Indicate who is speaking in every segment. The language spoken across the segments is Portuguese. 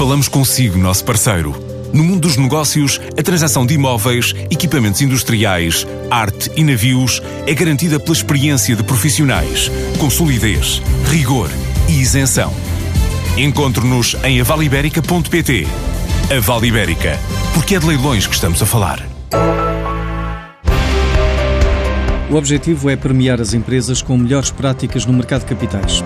Speaker 1: Falamos consigo, nosso parceiro. No mundo dos negócios, a transação de imóveis, equipamentos industriais, arte e navios é garantida pela experiência de profissionais, com solidez, rigor e isenção. Encontre-nos em avaliberica.pt. A Vale Ibérica, porque é de leilões que estamos a falar.
Speaker 2: O objetivo é premiar as empresas com melhores práticas no mercado de capitais.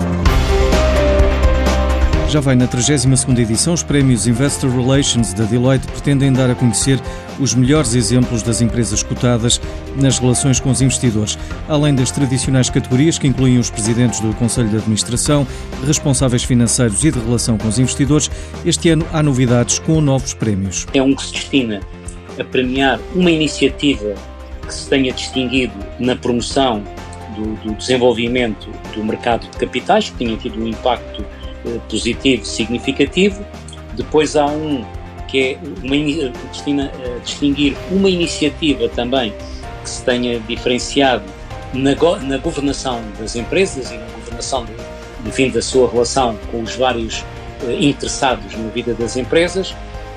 Speaker 2: Já vai na 32ª edição, os prémios Investor Relations da Deloitte pretendem dar a conhecer os melhores exemplos das empresas cotadas nas relações com os investidores, além das tradicionais categorias que incluem os presidentes do Conselho de Administração, responsáveis financeiros e de relação com os investidores. Este ano há novidades com novos prémios.
Speaker 3: É um que se destina a premiar uma iniciativa que se tenha distinguido na promoção do, do desenvolvimento do mercado de capitais, que tenha tido um impacto positivo significativo. Depois há um que é uma, destina a distinguir uma iniciativa também que se tenha diferenciado na, na governação das empresas e na governação, de, enfim, da sua relação com os vários eh, interessados na vida das empresas.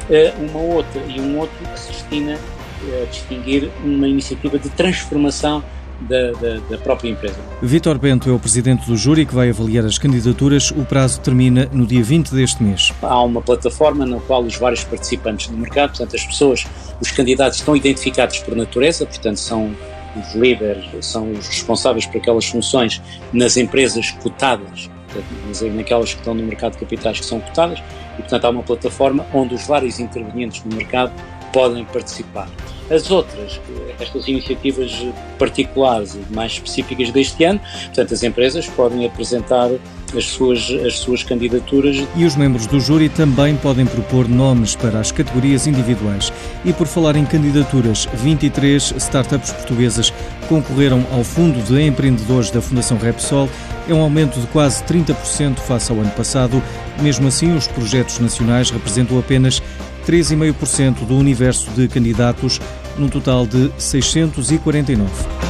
Speaker 3: Eh, uma outra e um outro que se destina a distinguir uma iniciativa de transformação da, da, da, própria empresa.
Speaker 2: Vítor Bento é o presidente do júri que vai avaliar as candidaturas. O prazo termina no dia 20 deste mês.
Speaker 3: Há uma plataforma na qual os vários participantes do mercado, portanto, as pessoas, os candidatos estão identificados por natureza, portanto, são os líderes, são os responsáveis por aquelas funções nas empresas cotadas, portanto, naquelas que estão no mercado de capitais que são cotadas, e, portanto, há uma plataforma onde os vários intervenientes no mercado podem participar. As outras, estas iniciativas particulares e mais específicas deste ano, portanto, as empresas podem apresentar as suas, as suas candidaturas.
Speaker 2: E os membros do júri também podem propor nomes para as categorias individuais. E por falar em candidaturas, 23 startups portuguesas concorreram ao Fundo de Empreendedores da Fundação Repsol. É um aumento de quase 30% face ao ano passado. Mesmo assim, os projetos nacionais representam apenas 3,5% do universo de candidatos, num total de 649.